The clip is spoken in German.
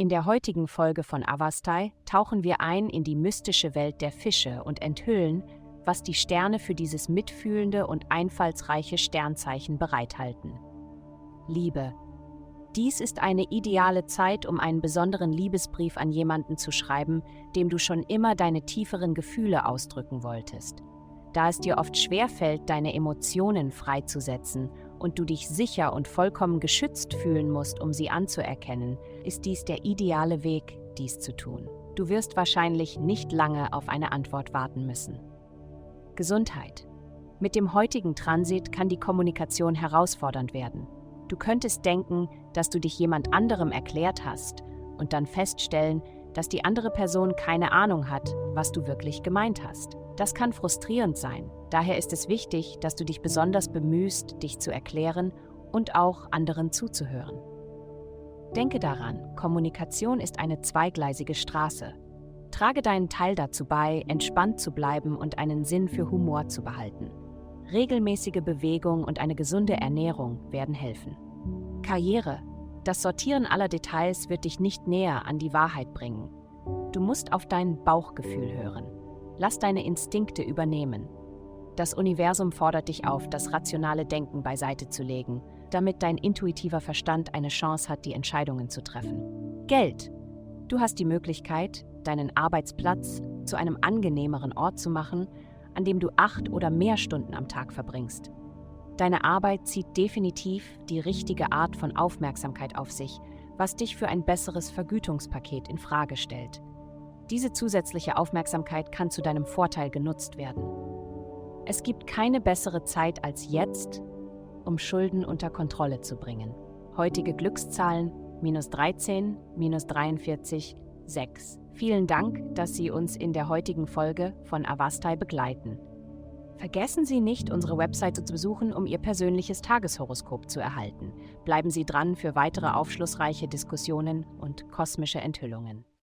In der heutigen Folge von Avastai tauchen wir ein in die mystische Welt der Fische und enthüllen, was die Sterne für dieses mitfühlende und einfallsreiche Sternzeichen bereithalten. Liebe. Dies ist eine ideale Zeit, um einen besonderen Liebesbrief an jemanden zu schreiben, dem du schon immer deine tieferen Gefühle ausdrücken wolltest. Da es dir oft schwerfällt, deine Emotionen freizusetzen und du dich sicher und vollkommen geschützt fühlen musst, um sie anzuerkennen, ist dies der ideale Weg, dies zu tun. Du wirst wahrscheinlich nicht lange auf eine Antwort warten müssen. Gesundheit. Mit dem heutigen Transit kann die Kommunikation herausfordernd werden. Du könntest denken, dass du dich jemand anderem erklärt hast und dann feststellen, dass die andere Person keine Ahnung hat, was du wirklich gemeint hast. Das kann frustrierend sein. Daher ist es wichtig, dass du dich besonders bemühst, dich zu erklären und auch anderen zuzuhören. Denke daran, Kommunikation ist eine zweigleisige Straße. Trage deinen Teil dazu bei, entspannt zu bleiben und einen Sinn für Humor zu behalten. Regelmäßige Bewegung und eine gesunde Ernährung werden helfen. Karriere. Das Sortieren aller Details wird dich nicht näher an die Wahrheit bringen. Du musst auf dein Bauchgefühl hören. Lass deine Instinkte übernehmen. Das Universum fordert dich auf, das rationale Denken beiseite zu legen, damit dein intuitiver Verstand eine Chance hat, die Entscheidungen zu treffen. Geld. Du hast die Möglichkeit, deinen Arbeitsplatz zu einem angenehmeren Ort zu machen, an dem du acht oder mehr Stunden am Tag verbringst. Deine Arbeit zieht definitiv die richtige Art von Aufmerksamkeit auf sich, was dich für ein besseres Vergütungspaket in Frage stellt. Diese zusätzliche Aufmerksamkeit kann zu deinem Vorteil genutzt werden. Es gibt keine bessere Zeit als jetzt, um Schulden unter Kontrolle zu bringen. Heutige Glückszahlen minus 13, minus 43, 6. Vielen Dank, dass Sie uns in der heutigen Folge von Avastai begleiten. Vergessen Sie nicht, unsere Webseite zu besuchen, um Ihr persönliches Tageshoroskop zu erhalten. Bleiben Sie dran für weitere aufschlussreiche Diskussionen und kosmische Enthüllungen.